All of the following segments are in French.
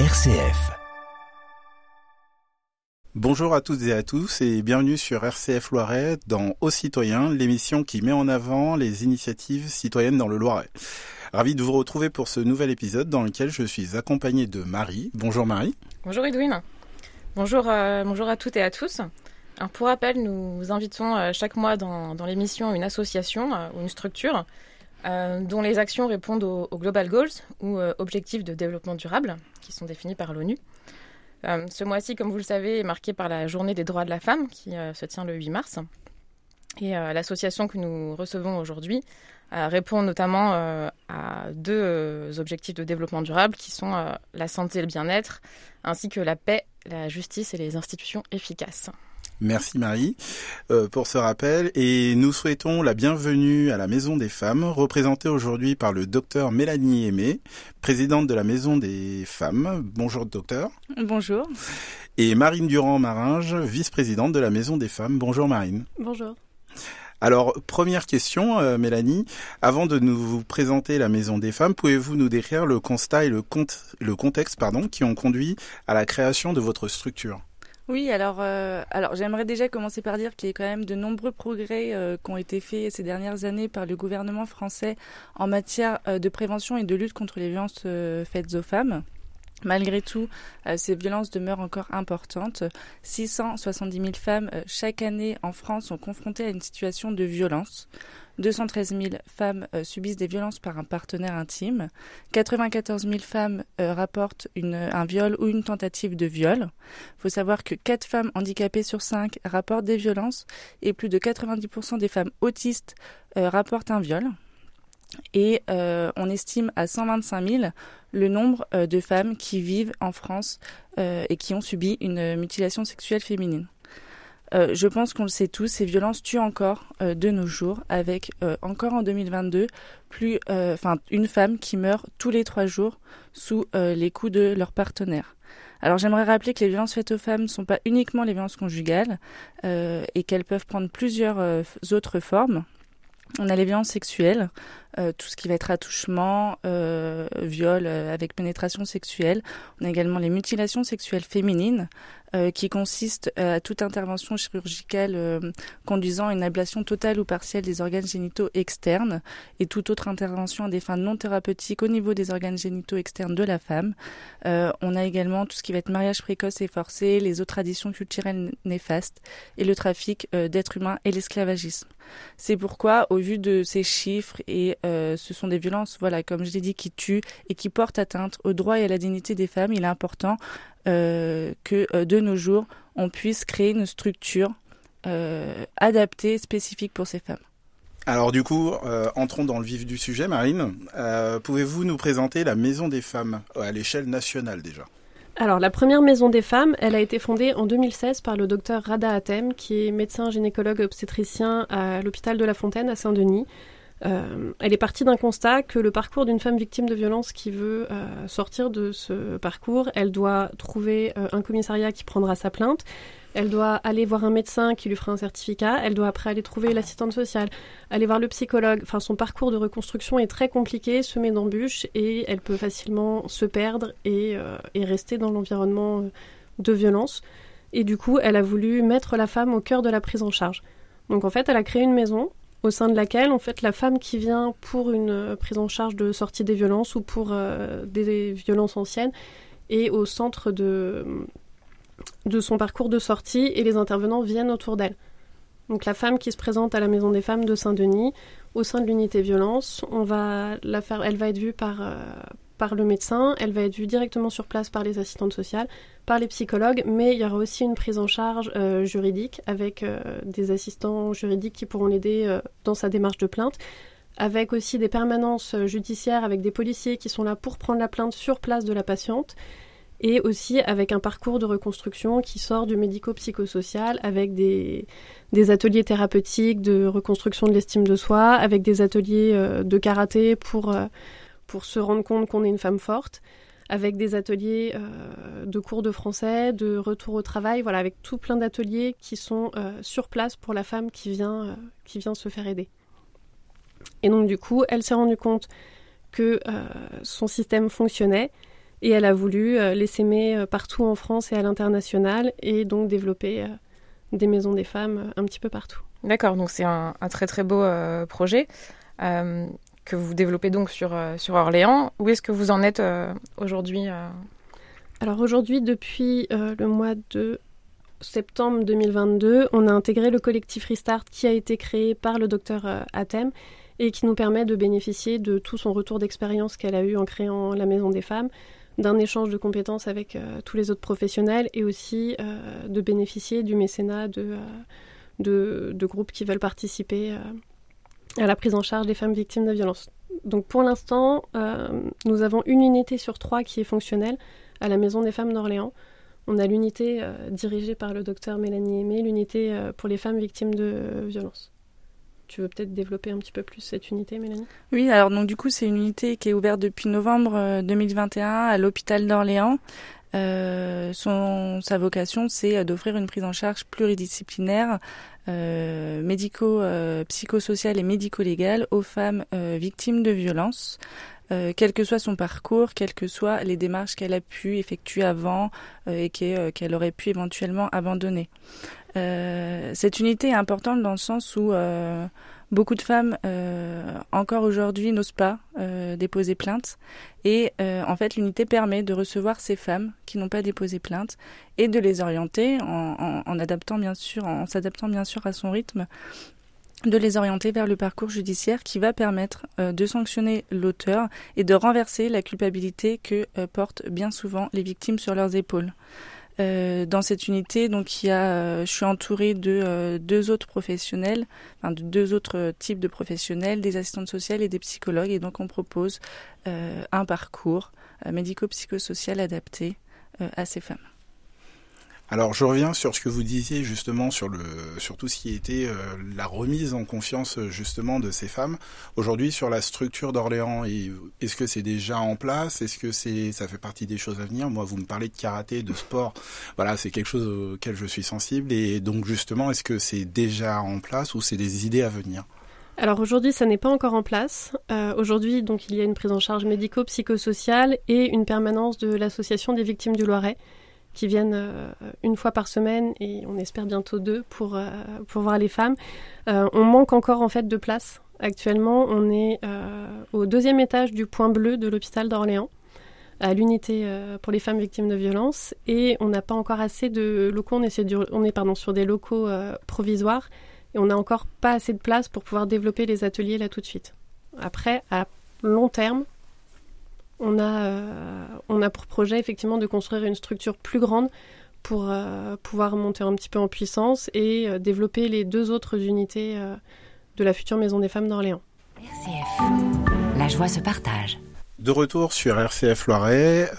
RCF. Bonjour à toutes et à tous et bienvenue sur RCF Loiret dans Aux Citoyens, l'émission qui met en avant les initiatives citoyennes dans le Loiret. Ravi de vous retrouver pour ce nouvel épisode dans lequel je suis accompagné de Marie. Bonjour Marie. Bonjour Edwin. Bonjour, euh, bonjour à toutes et à tous. Alors pour rappel, nous invitons euh, chaque mois dans, dans l'émission une association euh, ou une structure euh, dont les actions répondent aux, Global Goals ou euh, objectifs de développement durable qui sont définis par l'ONU. Euh, ce mois-ci, comme vous le savez, est marqué par la journée des droits de la femme qui se tient le 8 mars. Et l'association que nous recevons aujourd'hui répond notamment à deux objectifs de développement durable qui sont la santé et le bien-être, ainsi que la paix, la justice et les institutions efficaces. Merci Marie euh, pour ce rappel et nous souhaitons la bienvenue à la Maison des Femmes, représentée aujourd'hui par le docteur Mélanie Aimé, présidente de la Maison des Femmes. Bonjour docteur. Bonjour. Et Marine Durand-Maringe, vice-présidente de la Maison des Femmes. Bonjour Marine. Bonjour. Alors, première question, euh, Mélanie. Avant de nous vous présenter la Maison des Femmes, pouvez-vous nous décrire le constat et le, compte, le contexte pardon, qui ont conduit à la création de votre structure? Oui, alors, euh, alors j'aimerais déjà commencer par dire qu'il y a quand même de nombreux progrès euh, qui ont été faits ces dernières années par le gouvernement français en matière euh, de prévention et de lutte contre les violences faites aux femmes. Malgré tout, ces violences demeurent encore importantes. 670 000 femmes chaque année en France sont confrontées à une situation de violence. 213 000 femmes euh, subissent des violences par un partenaire intime. 94 000 femmes euh, rapportent un viol ou une tentative de viol. Il faut savoir que 4 femmes handicapées sur 5 rapportent des violences et plus de 90% des femmes autistes euh, rapportent un viol. Et on estime à 125 000 le nombre de femmes qui vivent en France et qui ont subi une mutilation sexuelle féminine. Euh, je pense qu'on le sait tous, ces violences tuent encore euh, de nos jours, avec euh, encore en 2022 plus, une femme qui meurt tous les trois jours sous les coups de leur partenaire. Alors j'aimerais rappeler que les violences faites aux femmes ne sont pas uniquement les violences conjugales et qu'elles peuvent prendre plusieurs autres formes. On a les violences sexuelles, tout ce qui va être attouchement, viol avec pénétration sexuelle. On a également les mutilations sexuelles féminines, euh, qui consistent euh, à toute intervention chirurgicale euh, conduisant à une ablation totale ou partielle des organes génitaux externes et toute autre intervention à des fins non thérapeutiques au niveau des organes génitaux externes de la femme. Euh, on a également tout ce qui va être mariage précoce et forcé, les autres traditions culturelles néfastes et le trafic d'êtres humains et l'esclavagisme. C'est pourquoi, au vu de ces chiffres, et ce sont des violences, voilà, comme je l'ai dit, qui tuent et qui portent atteinte aux droits et à la dignité des femmes, il est important que euh, de nos jours, on puisse créer une structure euh, adaptée, spécifique pour ces femmes. Alors du coup, euh, entrons dans le vif du sujet, Marine. Euh, Pouvez-vous nous présenter la Maison des Femmes à l'échelle nationale déjà? Alors, la première maison des femmes, elle a été fondée en 2016 par le docteur Rada Hatem, qui est médecin gynécologue obstétricien à l'hôpital de la Fontaine à Saint-Denis. Euh, elle est partie d'un constat que le parcours d'une femme victime de violence qui veut euh, sortir de ce parcours, elle doit trouver euh, un commissariat qui prendra sa plainte, elle doit aller voir un médecin qui lui fera un certificat, elle doit après aller trouver l'assistante sociale, aller voir le psychologue. Enfin, son parcours de reconstruction est très compliqué, semé d'embûches, et elle peut facilement se perdre et, et rester dans l'environnement de violence. Et du coup, elle a voulu mettre la femme au cœur de la prise en charge. Donc en fait, elle a créé une maison au sein de laquelle, en fait, la femme qui vient pour une euh, prise en charge de sortie des violences ou pour euh, des violences anciennes est au centre de, de son parcours de sortie et les intervenants viennent autour d'elle. Donc la femme qui se présente à la Maison des femmes de Saint-Denis, au sein de l'unité violence, on va la faire, elle va être vue par, euh, par le médecin, elle va être vue directement sur place par les assistantes sociales, par les psychologues, mais il y aura aussi une prise en charge euh, juridique avec euh, des assistants juridiques qui pourront l'aider euh, dans sa démarche de plainte, avec aussi des permanences judiciaires avec des policiers qui sont là pour prendre la plainte sur place de la patiente, et aussi avec un parcours de reconstruction qui sort du médico-psychosocial avec des, ateliers thérapeutiques de reconstruction de l'estime de soi, avec des ateliers de karaté pour, pour se rendre compte qu'on est une femme forte, avec des ateliers euh, de cours de français, de retour au travail, voilà, avec tout plein d'ateliers qui sont euh, sur place pour la femme qui vient, euh, qui vient se faire aider. Et donc du coup, elle s'est rendue compte que son système fonctionnait Et elle a voulu les s'aimer partout en France et à l'international et donc développer des maisons des femmes un petit peu partout. D'accord, donc c'est un, très très beau projet que vous développez donc sur, sur Orléans. Où est-ce que vous en êtes aujourd'hui Alors aujourd'hui, depuis le mois de septembre 2022, on a intégré le collectif Restart qui a été créé par le docteur euh, Atem et qui nous permet de bénéficier de tout son retour d'expérience qu'elle a eu en créant la Maison des Femmes, d'un échange de compétences avec euh, tous les autres professionnels et aussi euh, de bénéficier du mécénat de, de, groupes qui veulent participer à la prise en charge des femmes victimes de violences. Donc pour l'instant, nous avons une unité sur trois qui est fonctionnelle à la Maison des Femmes d'Orléans. On a l'unité euh, dirigée par le docteur Mélanie Aimé, l'unité euh, pour les femmes victimes de violences. Tu veux peut-être développer un petit peu plus cette unité, Mélanie? Oui, alors donc du coup, c'est une unité qui est ouverte depuis novembre 2021 euh, à l'hôpital d'Orléans. sa vocation, c'est d'offrir une prise en charge pluridisciplinaire, médico, psychosociale et médico-légale aux femmes victimes de violences. Euh, quel que soit son parcours, quelles que soient les démarches qu'elle a pu effectuer avant euh, et euh, qu'elle aurait pu éventuellement abandonner. cette unité est importante dans le sens où beaucoup de femmes encore aujourd'hui n'osent pas déposer plainte et en fait l'unité permet de recevoir ces femmes qui n'ont pas déposé plainte et de les orienter en, en adaptant bien sûr en s'adaptant bien sûr à son rythme de les orienter vers le parcours judiciaire qui va permettre euh, de sanctionner l'auteur et de renverser la culpabilité que euh, portent bien souvent les victimes sur leurs épaules. Euh, dans cette unité, donc il y a, je suis entourée de deux autres professionnels, enfin de deux autres types de professionnels, des assistantes sociales et des psychologues, et donc on propose un parcours médico-psychosocial adapté à ces femmes. Alors je reviens sur ce que vous disiez justement sur tout ce qui était euh, la remise en confiance justement de ces femmes. Aujourd'hui sur la structure d'Orléans est-ce que c'est déjà en place? Est-ce que c'est ça fait partie des choses à venir? Moi vous me parlez de karaté de sport. Voilà c'est quelque chose auquel je suis sensible. Et donc justement est-ce que c'est déjà en place ou c'est des idées à venir? Alors aujourd'hui, ça n'est pas encore en place. Euh, aujourd'hui, il y a une prise en charge médico-psychosociale et une permanence de l'association des victimes du Loiret qui viennent euh, une fois par semaine et on espère bientôt deux pour, euh, pour voir les femmes. Euh, on manque encore en fait de place. Actuellement, on est au deuxième étage du point bleu de l'hôpital d'Orléans à l'unité pour les femmes victimes de violences et on n'a pas encore assez de locaux. On, essaie on est pardon, sur des locaux provisoires et on n'a encore pas assez de place pour pouvoir développer les ateliers là tout de suite. Après, à long terme, on a, euh, on a pour projet effectivement de construire une structure plus grande pour euh, pouvoir monter un petit peu en puissance et euh, développer les deux autres unités de la future Maison des Femmes d'Orléans. RCF, la joie se partage. De retour sur RCF Loiret,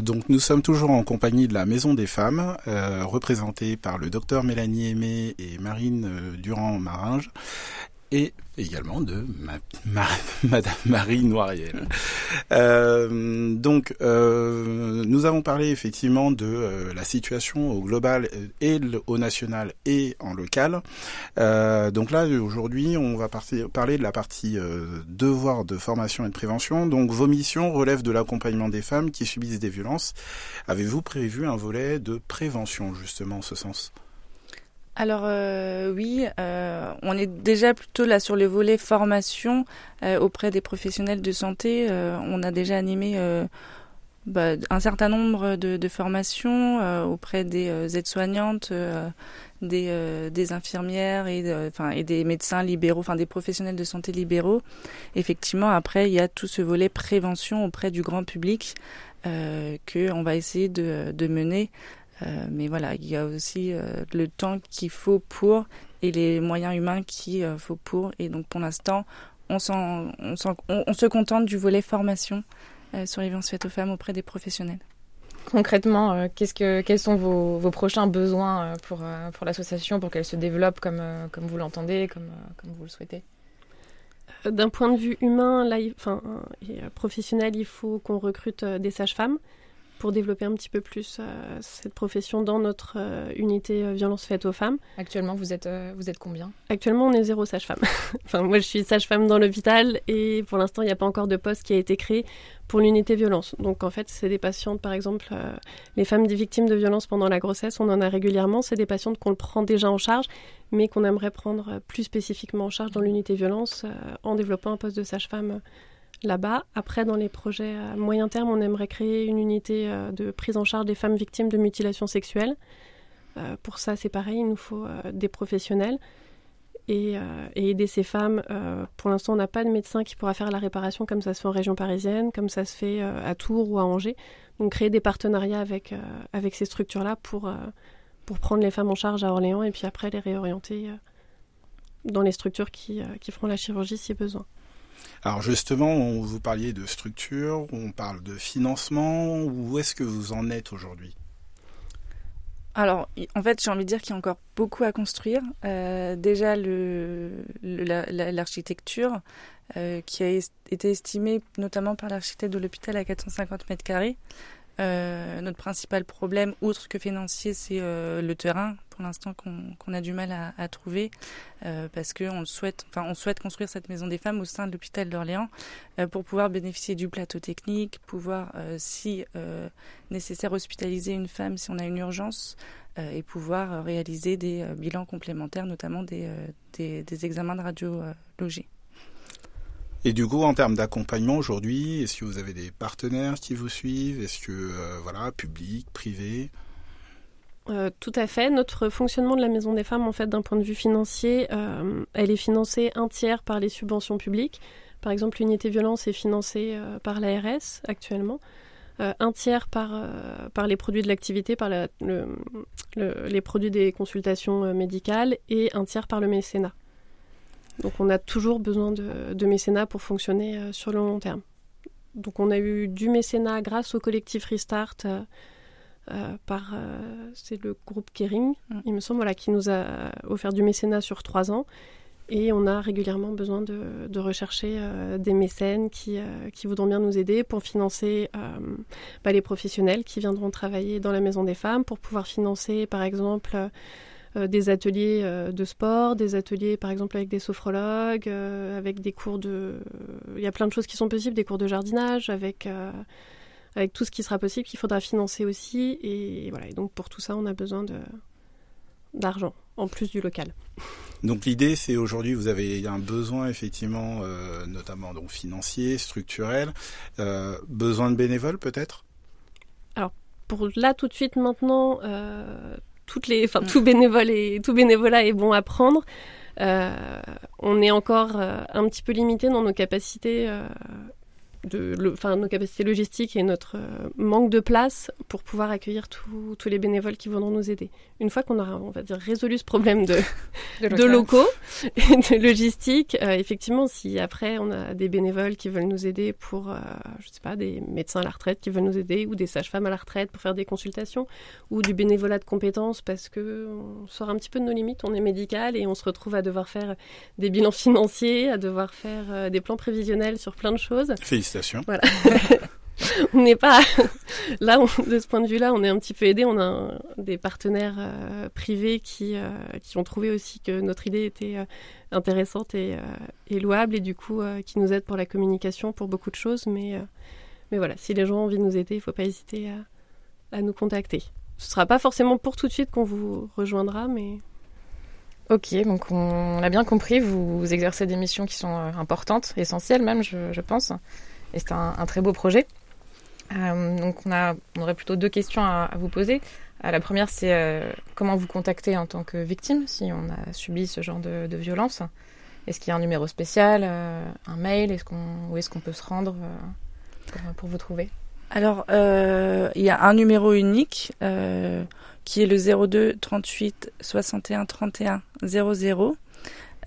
donc nous sommes toujours en compagnie de la Maison des Femmes, représentée par le docteur Mélanie Aimé et Marine Durand-Maringe, et également de Madame Marie Noiriel. Euh, donc, euh, nous avons parlé effectivement de euh, la situation au global et au national et en local. donc là, aujourd'hui, on va parler de la partie devoir de formation et de prévention. Donc, vos missions relèvent de l'accompagnement des femmes qui subissent des violences. Avez-vous prévu un volet de prévention justement en ce sens? Alors euh, oui, euh, on est déjà plutôt là sur le volet formation euh, auprès des professionnels de santé. on a déjà animé bah, un certain nombre de, formations auprès des aides-soignantes, des, infirmières et, des médecins libéraux, enfin des professionnels de santé libéraux. Effectivement, après, il y a tout ce volet prévention auprès du grand public que on va essayer de, mener mais voilà, il y a aussi euh, le temps qu'il faut pour et les moyens humains qu'il euh, faut pour. Et donc pour l'instant, on, on, on, se contente du volet formation sur les violences faites aux femmes auprès des professionnels. Concrètement, qu'est-ce que, quels sont vos, vos prochains besoins pour, pour l'association, pour qu'elle se développe comme, comme vous l'entendez, comme, comme vous le souhaitez? D'un point de vue humain là, enfin, et professionnel, il faut qu'on recrute des sages-femmes pour développer un petit peu plus euh, cette profession dans notre euh, unité euh, violence faite aux femmes. Actuellement, vous êtes, vous êtes combien? Actuellement, on est zéro sage-femme. enfin, moi, je suis sage-femme dans l'hôpital et pour l'instant, il n'y a pas encore de poste qui a été créé pour l'unité violence. Donc, en fait, c'est des patientes, par exemple, les femmes des victimes de violences pendant la grossesse, on en a régulièrement. C'est des patientes qu'on prend déjà en charge, mais qu'on aimerait prendre plus spécifiquement en charge dans l'unité violence en développant un poste de sage-femme là-bas. Après, dans les projets à moyen terme, on aimerait créer une unité euh, de prise en charge des femmes victimes de mutilations sexuelles. Euh, pour ça, c'est pareil, il nous faut euh, des professionnels et, aider ces femmes. pour l'instant, on n'a pas de médecin qui pourra faire la réparation comme ça se fait en région parisienne, comme ça se fait à Tours ou à Angers. Donc, créer des partenariats avec, avec ces structures-là pour, pour prendre les femmes en charge à Orléans et puis après les réorienter dans les structures qui, qui feront la chirurgie si besoin. Alors justement, on, vous parliez de structure, on parle de financement. Où est-ce que vous en êtes aujourd'hui? Alors, en fait, j'ai envie de dire qu'il y a encore beaucoup à construire. Euh, déjà, l'architecture, euh, qui a été estimée notamment par l'architecte de l'hôpital à 450 mètres carrés. Euh, notre principal problème, outre que financier, c'est le terrain pour l'instant qu'on a du mal à, trouver euh, parce qu'on souhaite, enfin, souhaite construire cette maison des femmes au sein de l'hôpital d'Orléans euh, pour pouvoir bénéficier du plateau technique, pouvoir, euh, si nécessaire, hospitaliser une femme si on a une urgence et pouvoir réaliser des bilans complémentaires, notamment des, des, examens de radiologie. Et du coup, en termes d'accompagnement aujourd'hui, est-ce que vous avez des partenaires qui vous suivent? Est-ce que, voilà, public, privé? Euh, tout à fait. Notre fonctionnement de la Maison des Femmes, en fait, d'un point de vue financier, euh, elle est financée un tiers par les subventions publiques. Par exemple, l'unité violence est financée euh, par l'ARS actuellement, un tiers par, les produits de l'activité, par les produits des consultations médicales, et un tiers par le mécénat. Donc on a toujours besoin de, de mécénat pour fonctionner sur le long terme. Donc on a eu du mécénat grâce au collectif Restart par euh, c'est le groupe Kering, mm. il me semble, voilà, qui nous a offert du mécénat sur trois ans. Et on a régulièrement besoin de, rechercher euh, des mécènes qui, qui, voudront bien nous aider pour financer bah, les professionnels qui viendront travailler dans la Maison des Femmes, pour pouvoir financer par exemple des ateliers de sport, des ateliers par exemple avec des sophrologues, avec des cours de... Il y a plein de choses qui sont possibles, des cours de jardinage, avec avec tout ce qui sera possible qu'il faudra financer aussi. Et voilà. Et donc pour tout ça, on a besoin de d'argent en plus du local. Donc l'idée, c'est aujourd'hui, vous avez un besoin effectivement, euh, notamment donc financier, structurel, euh, besoin de bénévoles peut-être? Alors pour là tout de suite maintenant, euh, toutes les, enfin tout bénévole et tout bénévolat est bon à prendre. on est encore un petit peu limité dans nos capacités de enfin, nos capacités logistiques et notre euh, manque de place pour pouvoir accueillir tous les bénévoles qui viendront nous aider. Une fois qu'on aura, on va dire, résolu ce problème de, de, locaux et de logistique, euh, effectivement, si après on a des bénévoles qui veulent nous aider pour, euh, je sais pas, des médecins à la retraite qui veulent nous aider ou des sages-femmes à la retraite pour faire des consultations ou du bénévolat de compétences parce que on sort un petit peu de nos limites, on est médical et on se retrouve à devoir faire des bilans financiers, à devoir faire des plans prévisionnels sur plein de choses. Voilà. on n'est pas là de ce point de vue-là, on est un petit peu aidé. On a des partenaires euh, privés qui euh, qui ont trouvé aussi que notre idée était euh, intéressante et, louable et du coup qui nous aident pour la communication, pour beaucoup de choses. Mais mais voilà, si les gens ont envie de nous aider, il ne faut pas hésiter à, à nous contacter. Ce sera pas forcément pour tout de suite qu'on vous rejoindra, mais Ok, donc on, a bien compris, vous, exercez des missions qui sont importantes, essentielles même, je, je pense et c'est un, très beau projet. Euh, donc on, a, on aurait plutôt deux questions à, vous poser. Euh, la première, c'est euh, comment vous contacter en tant que victime si on a subi ce genre de, violence? Est-ce qu'il y a un numéro spécial, un mail? Où est-ce qu'on peut se rendre pour, vous trouver? Alors, il y a un numéro unique qui est le 02 38 61 31 00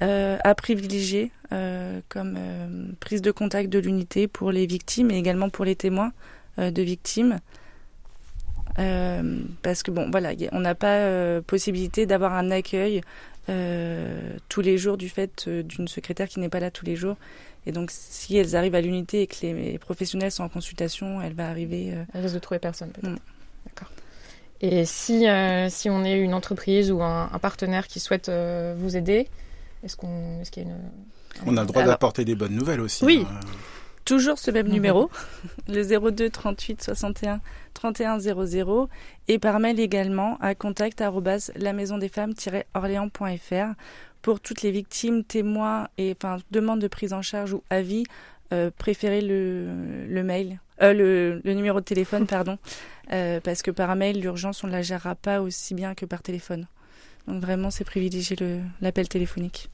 à privilégier euh, comme euh, prise de contact de l'unité pour les victimes et également pour les témoins euh, de victimes. parce que bon, voilà, on n'a pas possibilité d'avoir un accueil tous les jours du fait d'une secrétaire qui n'est pas là tous les jours. Et donc, si elles arrivent à l'unité et que les professionnels sont en consultation, elle va arriver. Elle risque de trouver personne, peut-être. Mm. D'accord. Et si, si on est une entreprise ou un, partenaire qui souhaite vous aider, est-ce qu'on, est-ce qu'il y a une on a le droit d'apporter des bonnes nouvelles aussi. Oui. Hein. Toujours ce même numéro, le 02 38 61 31 00 et par mail également à contact la maison des femmes-orléans.fr pour toutes les victimes, témoins et enfin demandes de prise en charge ou avis. Euh, préférez le, le mail, euh, le, le, numéro de téléphone, pardon, euh, parce que par mail, l'urgence, on ne la gérera pas aussi bien que par téléphone. Donc vraiment, c'est privilégier l'appel téléphonique.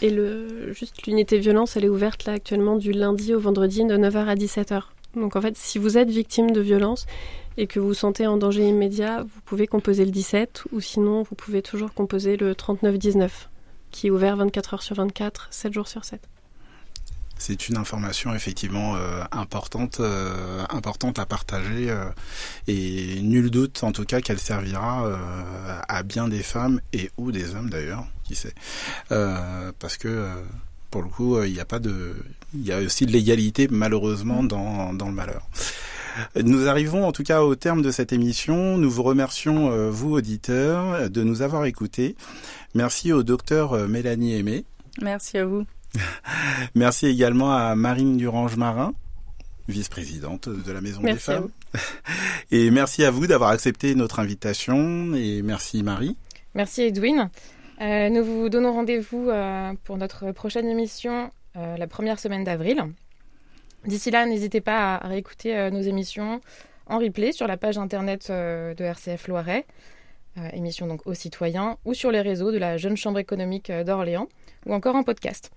Et le, juste l'unité violence, elle est ouverte là actuellement du lundi au vendredi de 9h à 17h. Donc en fait, si vous êtes victime de violence et que vous sentez en danger immédiat, vous pouvez composer le 17 ou sinon vous pouvez toujours composer le 3919 qui est ouvert 24 heures sur 24, 7 jours sur 7 c'est une information effectivement euh, importante, euh, importante à partager euh, et nul doute en tout cas qu'elle servira à bien des femmes et ou des hommes d'ailleurs, qui sait, parce que pour le coup il n'y a pas de, il y a aussi de l'égalité malheureusement dans, dans le malheur. Nous arrivons en tout cas au terme de cette émission. Nous vous remercions, vous auditeurs, de nous avoir écoutés. Merci au docteur Mélanie Aimé. Merci à vous. Merci également à Marine Durange-Marin, vice-présidente de la Maison des Femmes. Et merci à vous d'avoir accepté notre invitation. Et merci Marie. Merci Edwin. Euh, nous vous donnons rendez-vous euh, pour notre prochaine émission euh, la première semaine d'avril. D'ici là, n'hésitez pas à, réécouter nos émissions en replay sur la page internet de RCF Loiret, émission donc aux citoyens, ou sur les réseaux de la Jeune Chambre économique d'Orléans, ou encore en podcast.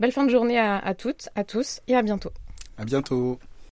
Belle fin de journée à, toutes, à tous et à bientôt. À bientôt.